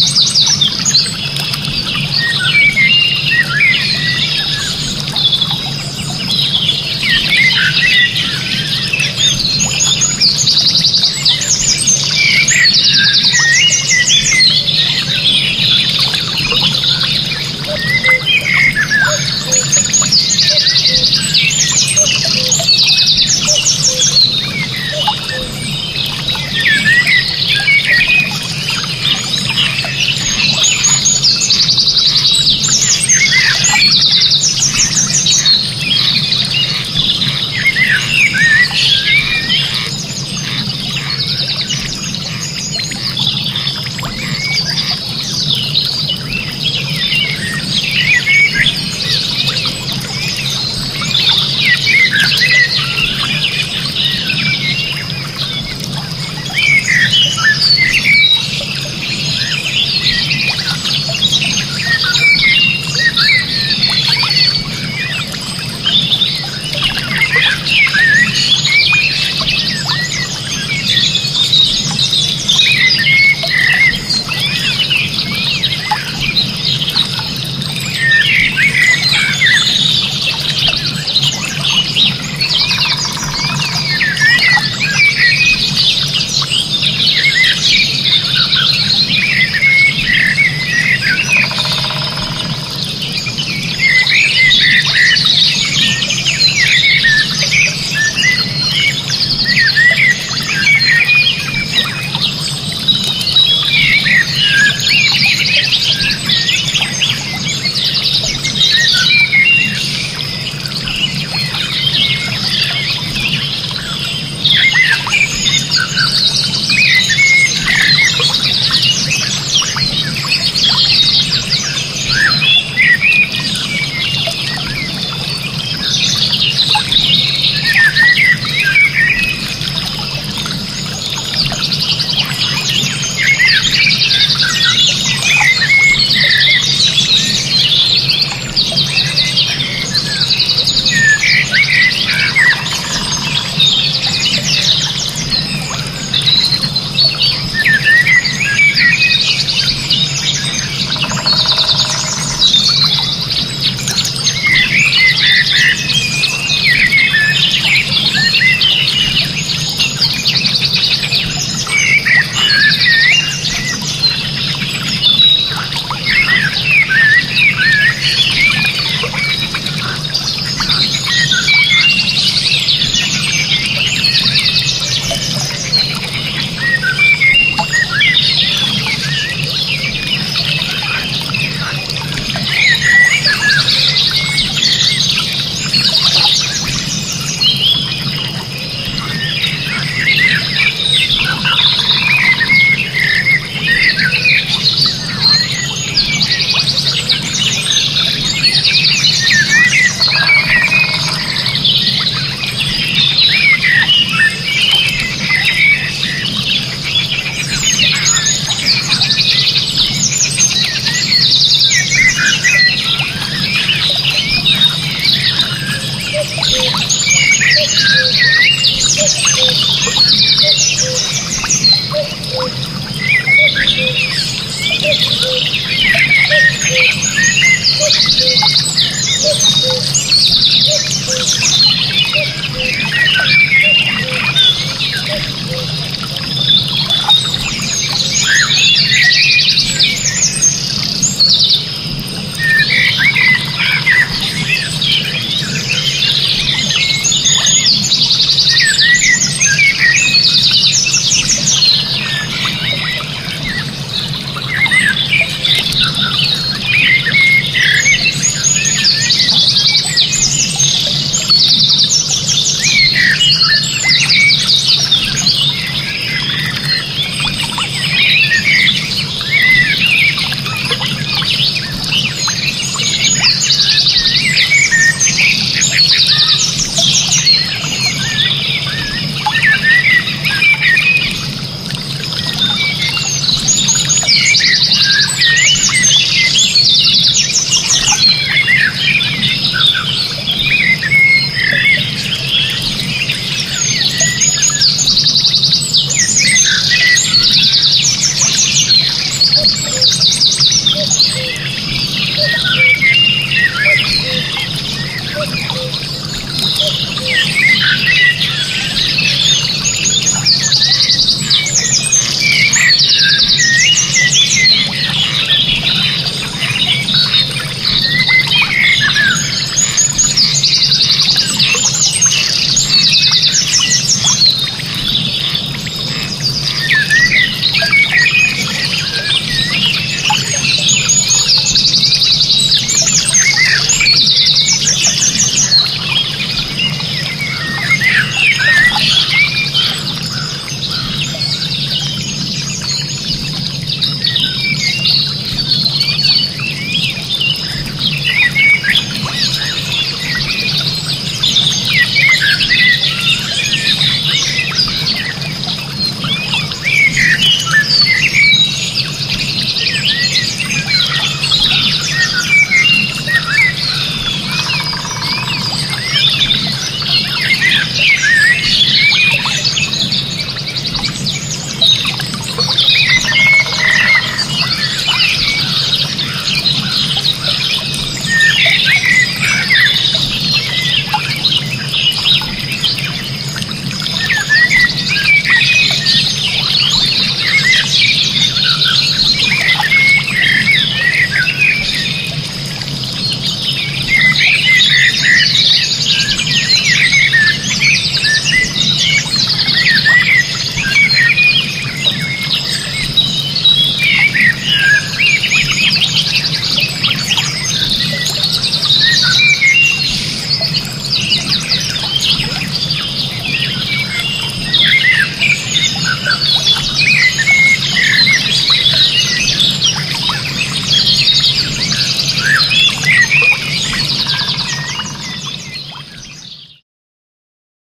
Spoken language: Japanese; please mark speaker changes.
Speaker 1: you Thank you.